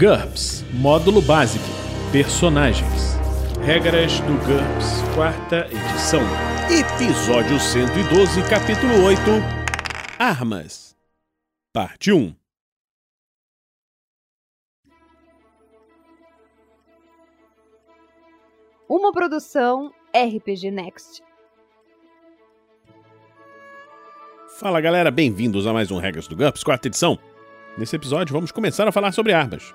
GURPS Módulo Básico Personagens Regras do GURPS, quarta edição. Episódio 112, capítulo 8 Armas. Parte 1 Uma produção RPG Next. Fala galera, bem-vindos a mais um Regras do GURPS, quarta edição. Nesse episódio vamos começar a falar sobre armas.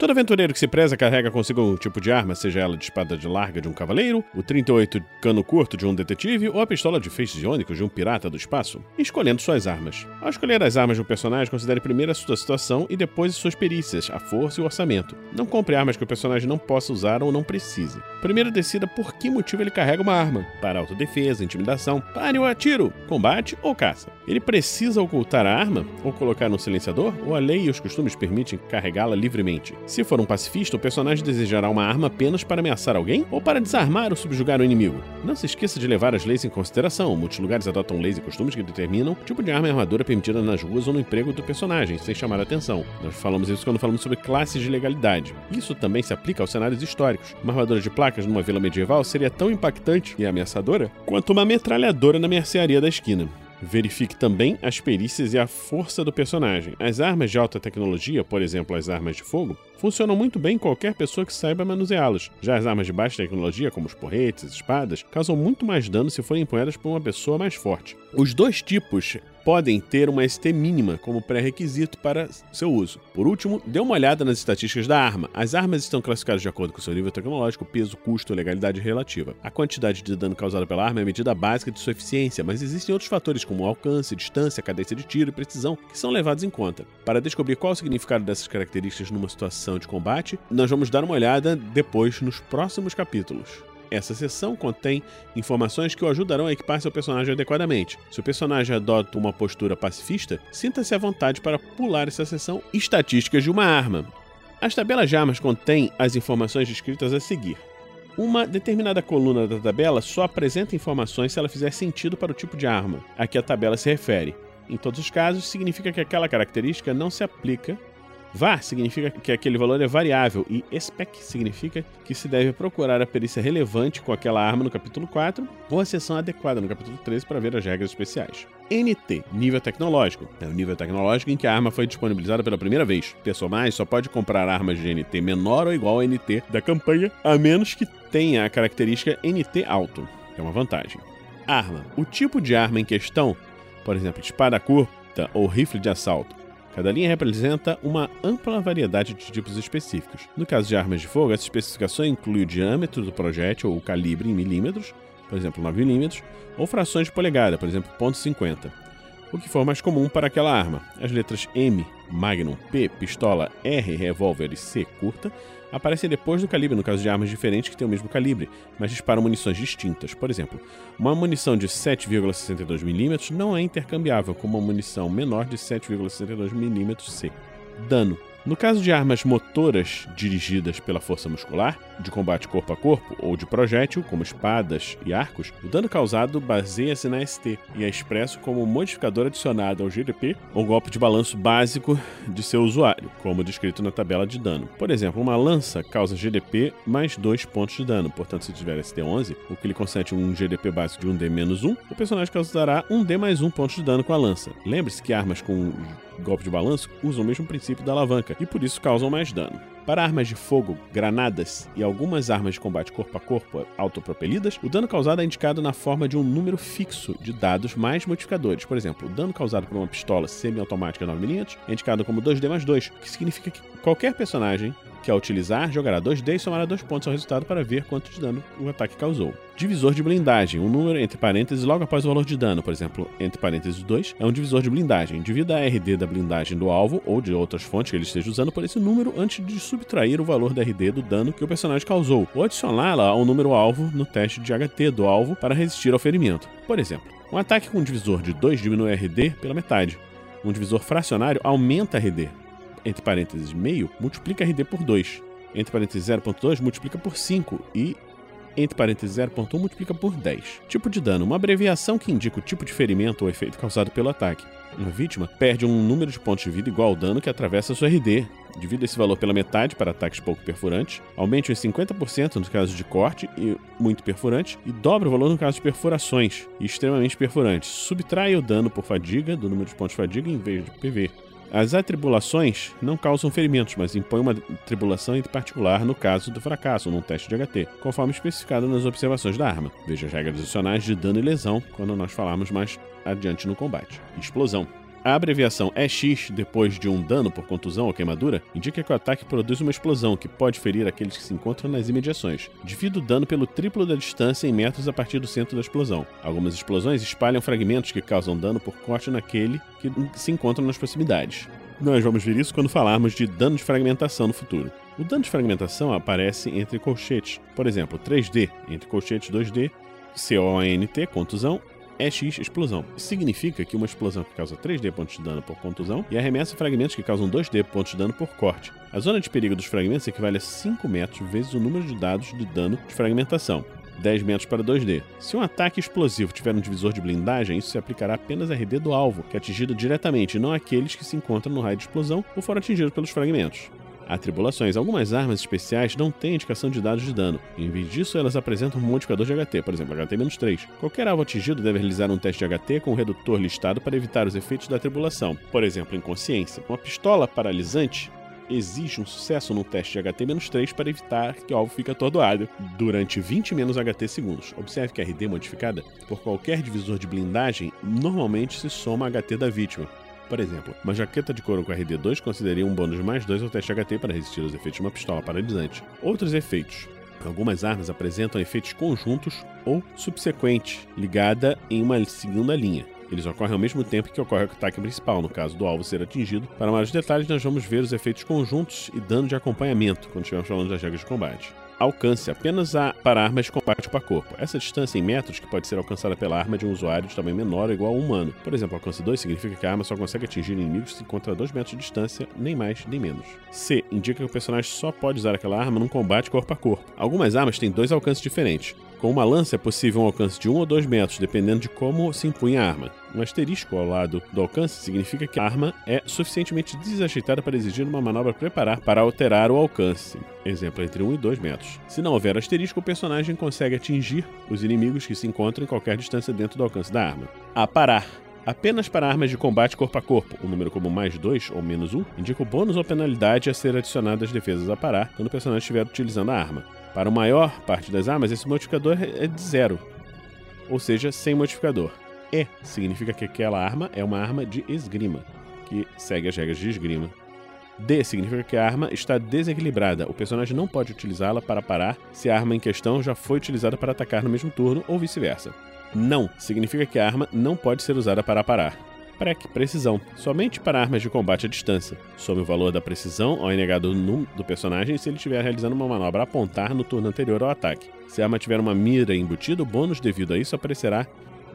Todo aventureiro que se preza carrega consigo um tipo de arma, seja ela de espada de larga de um cavaleiro, o 38 cano curto de um detetive ou a pistola de feixes iônicos de um pirata do espaço, escolhendo suas armas. Ao escolher as armas de um personagem, considere primeiro a sua situação e depois suas perícias, a força e o orçamento. Não compre armas que o personagem não possa usar ou não precise. Primeiro decida por que motivo ele carrega uma arma: para autodefesa, intimidação, pare ou atiro, combate ou caça. Ele precisa ocultar a arma ou colocar no silenciador, ou a lei e os costumes permitem carregá-la livremente. Se for um pacifista, o personagem desejará uma arma apenas para ameaçar alguém ou para desarmar ou subjugar o inimigo. Não se esqueça de levar as leis em consideração. Muitos lugares adotam leis e costumes que determinam o tipo de arma e armadura permitida nas ruas ou no emprego do personagem, sem chamar a atenção. Nós falamos isso quando falamos sobre classes de legalidade. Isso também se aplica aos cenários históricos. Uma armadura de placas numa vila medieval seria tão impactante e ameaçadora quanto uma metralhadora na mercearia da esquina. Verifique também as perícias e a força do personagem. As armas de alta tecnologia, por exemplo, as armas de fogo, funcionam muito bem em qualquer pessoa que saiba manuseá-las. Já as armas de baixa tecnologia, como os porretes, espadas, causam muito mais dano se forem empunhadas por uma pessoa mais forte. Os dois tipos podem ter uma ST mínima como pré-requisito para seu uso. Por último, dê uma olhada nas estatísticas da arma. As armas estão classificadas de acordo com seu nível tecnológico, peso, custo, legalidade relativa. A quantidade de dano causado pela arma é a medida básica de sua eficiência, mas existem outros fatores como alcance, distância, cadência de tiro e precisão que são levados em conta. Para descobrir qual o significado dessas características numa situação de combate, nós vamos dar uma olhada depois nos próximos capítulos. Essa seção contém informações que o ajudarão a equipar seu personagem adequadamente. Se o personagem adota uma postura pacifista, sinta-se à vontade para pular essa seção Estatísticas de uma arma. As tabelas de armas contêm as informações descritas a seguir. Uma determinada coluna da tabela só apresenta informações se ela fizer sentido para o tipo de arma a que a tabela se refere. Em todos os casos, significa que aquela característica não se aplica VAR significa que aquele valor é variável e SPEC significa que se deve procurar a perícia relevante com aquela arma no capítulo 4 ou a seção adequada no capítulo 13 para ver as regras especiais. NT, nível tecnológico, é o nível tecnológico em que a arma foi disponibilizada pela primeira vez. O personagem só pode comprar armas de NT menor ou igual ao NT da campanha, a menos que tenha a característica NT alto, é uma vantagem. Arma, o tipo de arma em questão, por exemplo, espada curta ou rifle de assalto, Cada linha representa uma ampla variedade de tipos específicos. No caso de armas de fogo, essa especificação inclui o diâmetro do projétil ou o calibre em milímetros, por exemplo 9 milímetros, ou frações de polegada, por exemplo .50. O que for mais comum para aquela arma. As letras M, Magnum, P, pistola, R, revólver e C, curta, aparecem depois do calibre no caso de armas diferentes que têm o mesmo calibre, mas disparam munições distintas. Por exemplo, uma munição de 7,62mm não é intercambiável com uma munição menor de 7,62mm C. Dano. No caso de armas motoras dirigidas pela força muscular, de combate corpo a corpo ou de projétil, como espadas e arcos, o dano causado baseia-se na ST e é expresso como um modificador adicionado ao GDP ou golpe de balanço básico de seu usuário, como descrito na tabela de dano. Por exemplo, uma lança causa GDP mais 2 pontos de dano, portanto, se tiver ST11, o que lhe concede um GDP básico de 1D-1, o personagem causará 1D mais 1 ponto de dano com a lança. Lembre-se que armas com golpe de balanço usam o mesmo princípio da alavanca e por isso causam mais dano. Para armas de fogo, granadas e algumas armas de combate corpo a corpo autopropelidas, o dano causado é indicado na forma de um número fixo de dados mais modificadores. Por exemplo, o dano causado por uma pistola semiautomática 9mm é indicado como 2D mais 2, que significa que qualquer personagem que ao utilizar jogará 2D e somará 2 pontos ao resultado para ver quanto de dano o ataque causou. Divisor de blindagem, um número entre parênteses logo após o valor de dano, por exemplo, entre parênteses 2, é um divisor de blindagem. Divida a RD da blindagem do alvo ou de outras fontes que ele esteja usando por esse número antes de subtrair o valor da RD do dano que o personagem causou, ou adicioná-la ao número alvo no teste de HT do alvo para resistir ao ferimento. Por exemplo, um ataque com um divisor de 2 diminui a RD pela metade. Um divisor fracionário aumenta a RD, entre parênteses meio, multiplica RD por 2. Entre parênteses 0.2, multiplica por 5. E entre parênteses 0.1 multiplica por 10. Tipo de dano, uma abreviação que indica o tipo de ferimento ou efeito causado pelo ataque. Uma vítima perde um número de pontos de vida igual ao dano que atravessa sua RD, Divida esse valor pela metade para ataques pouco perfurantes, aumente em 50% no caso de corte e muito perfurante, e dobra o valor no caso de perfurações e extremamente perfurantes. Subtrai o dano por fadiga do número de pontos de fadiga em vez de PV. As atribulações não causam ferimentos, mas impõem uma tribulação em particular no caso do fracasso num teste de HT, conforme especificado nas observações da arma. Veja as regras adicionais de dano e lesão quando nós falarmos mais adiante no combate. Explosão. A abreviação EX, depois de um dano por contusão ou queimadura, indica que o ataque produz uma explosão que pode ferir aqueles que se encontram nas imediações. Divida o dano pelo triplo da distância em metros a partir do centro da explosão. Algumas explosões espalham fragmentos que causam dano por corte naquele que se encontram nas proximidades. Nós vamos ver isso quando falarmos de dano de fragmentação no futuro. O dano de fragmentação aparece entre colchetes, por exemplo, 3D entre colchetes 2D, CONT, contusão, EX explosão. Isso significa que uma explosão que causa 3D pontos de dano por contusão e arremessa fragmentos que causam 2D pontos de dano por corte. A zona de perigo dos fragmentos equivale a 5 metros vezes o número de dados de dano de fragmentação. 10 metros para 2D. Se um ataque explosivo tiver um divisor de blindagem, isso se aplicará apenas à RD do alvo, que é atingido diretamente, e não àqueles que se encontram no raio de explosão ou foram atingidos pelos fragmentos. Há tribulações. Algumas armas especiais não têm indicação de dados de dano. Em vez disso, elas apresentam um modificador de HT, por exemplo, HT-3. Qualquer alvo atingido deve realizar um teste de HT com o redutor listado para evitar os efeitos da tribulação, por exemplo, inconsciência. Uma pistola paralisante exige um sucesso no teste de HT-3 para evitar que o alvo fique atordoado durante 20 menos HT segundos. Observe que a RD modificada por qualquer divisor de blindagem normalmente se soma a HT da vítima. Por exemplo, uma jaqueta de couro com RD2 consideraria um bônus mais 2 ao teste HT para resistir aos efeitos de uma pistola paralisante. Outros efeitos. Algumas armas apresentam efeitos conjuntos ou subsequentes, ligada em uma segunda linha. Eles ocorrem ao mesmo tempo que ocorre o ataque principal, no caso do alvo ser atingido. Para maiores detalhes, nós vamos ver os efeitos conjuntos e dano de acompanhamento quando estivermos falando das regras de combate alcance apenas a, para armas de combate para corpo. Essa distância em metros que pode ser alcançada pela arma de um usuário de tamanho menor ou igual a um humano. Por exemplo, alcance 2 significa que a arma só consegue atingir inimigos se encontra a 2 metros de distância, nem mais nem menos. C indica que o personagem só pode usar aquela arma num combate corpo a corpo. Algumas armas têm dois alcances diferentes. Com uma lança é possível um alcance de 1 ou 2 metros, dependendo de como se empunha a arma. Um asterisco ao lado do alcance significa que a arma é suficientemente desajeitada para exigir uma manobra preparar para alterar o alcance. Exemplo entre 1 e 2 metros. Se não houver asterisco, o personagem consegue atingir os inimigos que se encontram em qualquer distância dentro do alcance da arma. Aparar apenas para armas de combate corpo a corpo. O um número como mais 2 ou menos 1 um, indica o bônus ou penalidade a ser adicionado às defesas a parar quando o personagem estiver utilizando a arma. Para a maior parte das armas, esse modificador é de zero, ou seja, sem modificador. E significa que aquela arma é uma arma de esgrima, que segue as regras de esgrima. D significa que a arma está desequilibrada. O personagem não pode utilizá-la para parar se a arma em questão já foi utilizada para atacar no mesmo turno ou vice-versa. Não significa que a arma não pode ser usada para parar. PREC, precisão, somente para armas de combate à distância. Some o valor da precisão ao enegado do, do personagem se ele estiver realizando uma manobra a apontar no turno anterior ao ataque. Se a arma tiver uma mira embutida, o bônus devido a isso aparecerá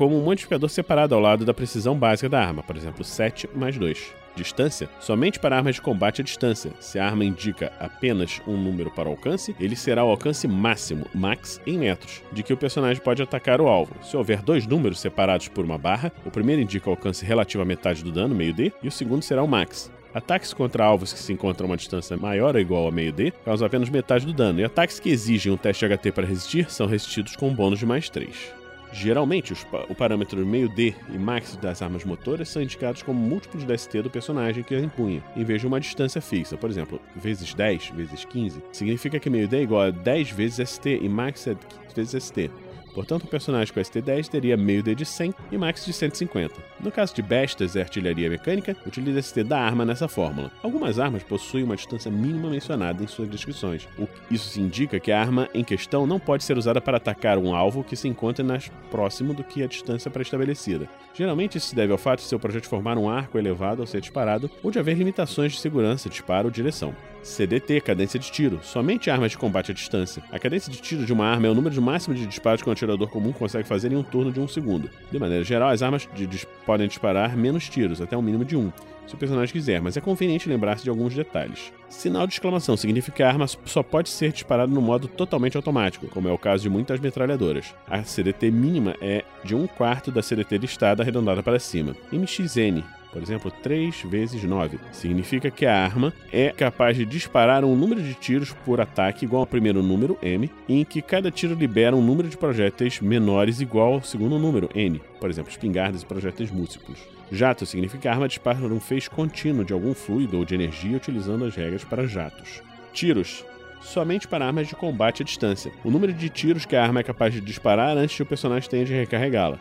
como um modificador separado ao lado da precisão básica da arma, por exemplo, 7 mais 2 distância somente para armas de combate à distância. Se a arma indica apenas um número para o alcance, ele será o alcance máximo, max, em metros, de que o personagem pode atacar o alvo. Se houver dois números separados por uma barra, o primeiro indica o alcance relativo à metade do dano, meio D, e o segundo será o max. Ataques contra alvos que se encontram a uma distância maior ou igual a meio D causam apenas metade do dano, e ataques que exigem um teste HT para resistir são resistidos com um bônus de mais 3. Geralmente, os, o parâmetro meio D e max das armas motoras são indicados como múltiplos da ST do personagem que a empunha, em vez de uma distância fixa. Por exemplo, vezes 10, vezes 15, significa que meio D é igual a 10 vezes ST e max é 15 vezes ST. Portanto, o personagem com ST10 teria meio D de 100 e max de 150. No caso de bestas e artilharia mecânica, utiliza ST da arma nessa fórmula. Algumas armas possuem uma distância mínima mencionada em suas descrições. Isso indica que a arma em questão não pode ser usada para atacar um alvo que se encontre mais próximo do que a distância pré-estabelecida. Geralmente isso se deve ao fato de seu projeto formar um arco elevado ao ser disparado ou de haver limitações de segurança, disparo ou direção. CDT, cadência de tiro, somente armas de combate à distância. A cadência de tiro de uma arma é o número máximo de disparos que um atirador comum consegue fazer em um turno de um segundo. De maneira geral, as armas de, de, podem disparar menos tiros, até um mínimo de um, se o personagem quiser, mas é conveniente lembrar-se de alguns detalhes. Sinal de exclamação significa que a arma só pode ser disparada no modo totalmente automático, como é o caso de muitas metralhadoras. A CDT mínima é de um quarto da CDT listada arredondada para cima. MXN Por exemplo, 3 vezes 9 significa que a arma é capaz de disparar um número de tiros por ataque igual ao primeiro número, M, em que cada tiro libera um número de projéteis menores igual ao segundo número, N. Por exemplo, espingardas e projéteis múltiplos. Jato significa arma dispara um feixe contínuo de algum fluido ou de energia utilizando as regras para jatos. Tiros somente para armas de combate à distância. O número de tiros que a arma é capaz de disparar antes que o personagem tenha de recarregá-la.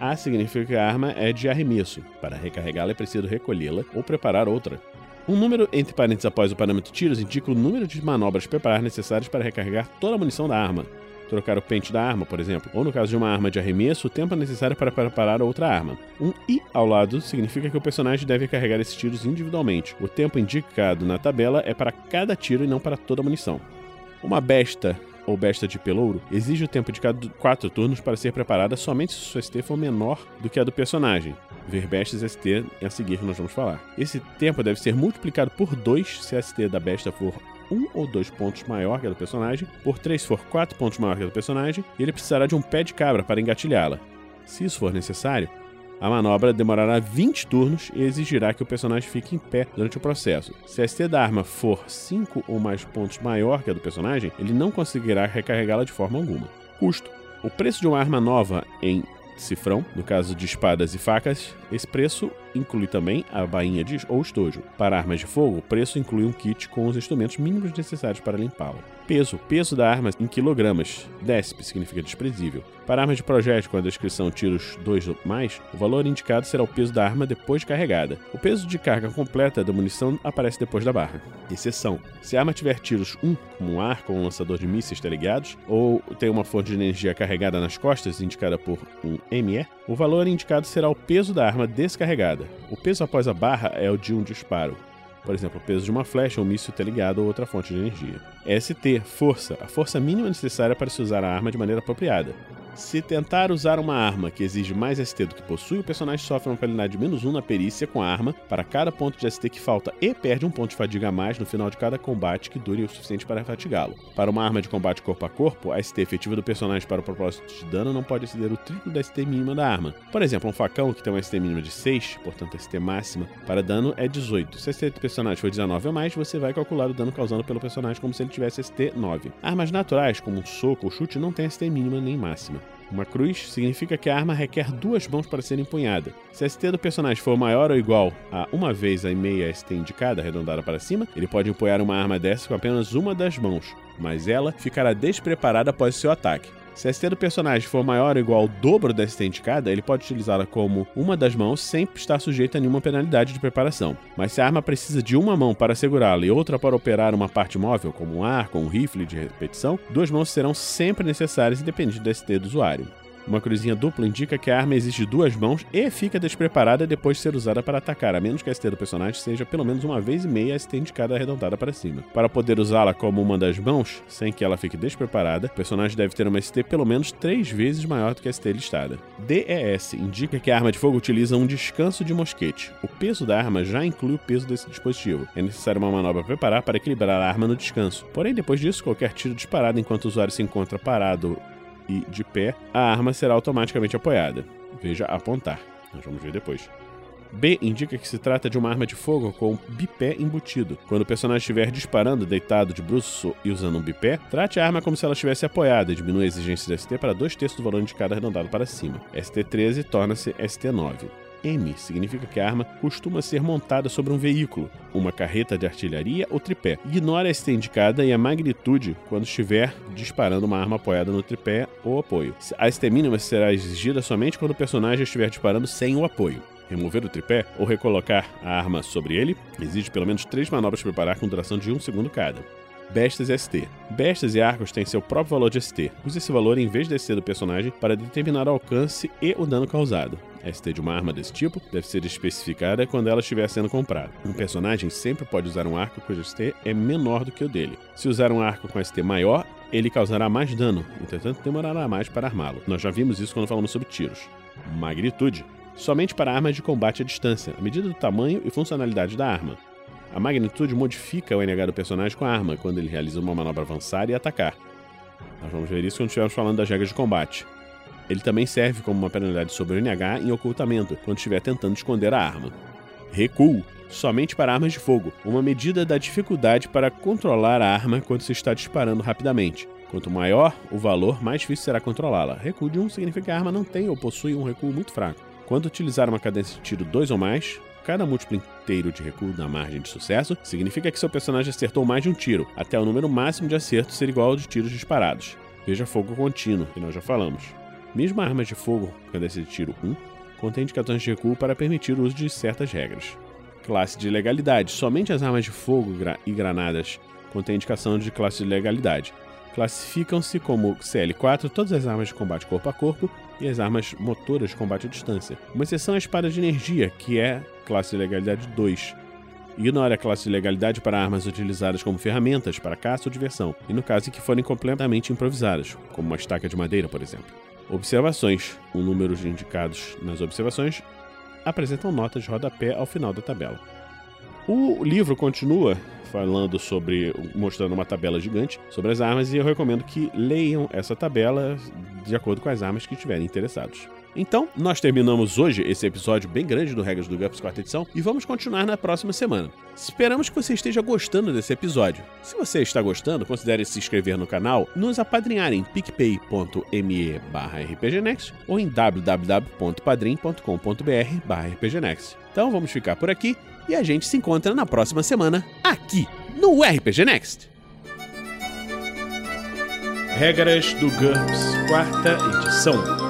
A significa que a arma é de arremesso. Para recarregá-la é preciso recolhê-la ou preparar outra. Um número entre parênteses após o parâmetro tiros indica o número de manobras preparar necessárias para recarregar toda a munição da arma. Trocar o pente da arma, por exemplo, ou no caso de uma arma de arremesso, o tempo necessário para preparar outra arma. Um I ao lado significa que o personagem deve carregar esses tiros individualmente. O tempo indicado na tabela é para cada tiro e não para toda a munição. Uma besta ou besta de pelouro, exige o tempo de cada quatro turnos para ser preparada somente se sua ST for menor do que a do personagem. Ver bestas ST a seguir nós vamos falar. Esse tempo deve ser multiplicado por 2 se a ST da besta for um ou dois pontos maior que a do personagem, por 3 for 4 pontos maior que a do personagem, e ele precisará de um pé de cabra para engatilhá-la. Se isso for necessário, a manobra demorará 20 turnos e exigirá que o personagem fique em pé durante o processo. Se a ST da arma for 5 ou mais pontos maior que a do personagem, ele não conseguirá recarregá-la de forma alguma. Custo: O preço de uma arma nova em cifrão, no caso de espadas e facas, esse preço inclui também a bainha de, ou estojo. Para armas de fogo, o preço inclui um kit com os instrumentos mínimos necessários para limpá-la. Peso. Peso da arma em quilogramas. DESP significa desprezível. Para armas de projétil com a descrição tiros 2 ou mais, o valor indicado será o peso da arma depois de carregada. O peso de carga completa da munição aparece depois da barra. Exceção. Se a arma tiver tiros 1, como um arco ou um lançador de mísseis teleguiados, ou tem uma fonte de energia carregada nas costas, indicada por um ME, o valor indicado será o peso da arma descarregada. O peso após a barra é o de um disparo. Por exemplo, o peso de uma flecha, um míssil teleguiado ou outra fonte de energia. ST, força, a força mínima necessária para se usar a arma de maneira apropriada. Se tentar usar uma arma que exige mais ST do que possui, o personagem sofre uma penalidade de menos 1 na perícia com a arma para cada ponto de ST que falta e perde um ponto de fadiga a mais no final de cada combate que dure o suficiente para fatigá-lo. Para uma arma de combate corpo a corpo, a ST efetiva do personagem para o propósito de dano não pode exceder o triplo da ST mínima da arma. Por exemplo, um facão que tem uma ST mínima de 6, portanto a ST máxima para dano é 18. Se a ST do personagem for 19 ou mais, você vai calcular o dano causado pelo personagem como se ele tivesse ST 9. Armas naturais, como um soco ou chute, não têm ST mínima nem máxima. Uma cruz significa que a arma requer duas mãos para ser empunhada. Se a ST do personagem for maior ou igual a uma vez a meia ST indicada, arredondada para cima, ele pode empunhar uma arma dessa com apenas uma das mãos, mas ela ficará despreparada após seu ataque. Se a ST do personagem for maior ou igual ao dobro da ST indicada, ele pode utilizá-la como uma das mãos sem estar sujeito a nenhuma penalidade de preparação. Mas se a arma precisa de uma mão para segurá-la e outra para operar uma parte móvel, como um arco ou um rifle de repetição, duas mãos serão sempre necessárias independente da ST do usuário. Uma cruzinha dupla indica que a arma exige duas mãos e fica despreparada depois de ser usada para atacar, a menos que a ST do personagem seja pelo menos uma vez e meia a ST indicada arredondada para cima. Para poder usá-la como uma das mãos, sem que ela fique despreparada, o personagem deve ter uma ST pelo menos três vezes maior do que a ST listada. DES indica que a arma de fogo utiliza um descanso de mosquete. O peso da arma já inclui o peso desse dispositivo. É necessário uma manobra preparar para equilibrar a arma no descanso. Porém, depois disso, qualquer tiro disparado enquanto o usuário se encontra parado e de pé, a arma será automaticamente apoiada. Veja apontar. Nós vamos ver depois. B indica que se trata de uma arma de fogo com bipé embutido. Quando o personagem estiver disparando deitado de bruço e usando um bipé, trate a arma como se ela estivesse apoiada e diminua a exigência de ST para dois terços do valor indicado arredondado para cima. ST13 torna-se ST9. M significa que a arma costuma ser montada sobre um veículo, uma carreta de artilharia ou tripé. Ignore a ST indicada e a magnitude quando estiver disparando uma arma apoiada no tripé ou apoio. A ST mínima será exigida somente quando o personagem estiver disparando sem o apoio. Remover o tripé ou recolocar a arma sobre ele exige pelo menos três manobras para preparar com duração de um segundo cada. Bestas ST. Bestas e arcos têm seu próprio valor de ST. Use esse valor em vez de ST do personagem para determinar o alcance e o dano causado. ST de uma arma desse tipo deve ser especificada quando ela estiver sendo comprada. Um personagem sempre pode usar um arco cujo ST é menor do que o dele. Se usar um arco com ST maior, ele causará mais dano, entretanto demorará mais para armá-lo. Nós já vimos isso quando falamos sobre tiros. Magnitude. Somente para armas de combate à distância, à medida do tamanho e funcionalidade da arma. A magnitude modifica o NH do personagem com a arma quando ele realiza uma manobra avançar e atacar. Nós vamos ver isso quando estivermos falando das regras de combate. Ele também serve como uma penalidade sobre o NH em ocultamento, quando estiver tentando esconder a arma. Recuo. Somente para armas de fogo, uma medida da dificuldade para controlar a arma quando se está disparando rapidamente. Quanto maior o valor, mais difícil será controlá-la. Recuo de 1 significa que a arma não tem ou possui um recuo muito fraco. Quando utilizar uma cadência de tiro 2 ou mais, cada múltiplo inteiro de recuo na margem de sucesso significa que seu personagem acertou mais de um tiro, até o número máximo de acertos ser igual ao de tiros disparados. Veja fogo contínuo, que nós já falamos. Mesmo armas de fogo, cadência de tiro 1, contém indicações de recuo para permitir o uso de certas regras. Classe de legalidade. Somente as armas de fogo e granadas contêm indicação de classe de legalidade. Classificam-se como CL4 todas as armas de combate corpo a corpo e as armas motoras de combate à distância. Uma exceção é a espada de energia, que é classe de legalidade 2. Ignore a classe de legalidade para armas utilizadas como ferramentas para caça ou diversão, e no caso em que forem completamente improvisadas, como uma estaca de madeira, por exemplo. Observações: o número de indicados nas observações apresentam notas de rodapé ao final da tabela. O livro continua falando sobre, mostrando uma tabela gigante sobre as armas, e eu recomendo que leiam essa tabela de acordo com as armas que estiverem interessados. Então, nós terminamos hoje esse episódio bem grande do Regras do GUPS quarta edição e vamos continuar na próxima semana. Esperamos que você esteja gostando desse episódio. Se você está gostando, considere se inscrever no canal, nos apadrinhar em picpay.me rpgnext ou em www.padrim.com.br rpgnext. Então vamos ficar por aqui e a gente se encontra na próxima semana aqui no RPG Next. Regras do GURPS, quarta edição.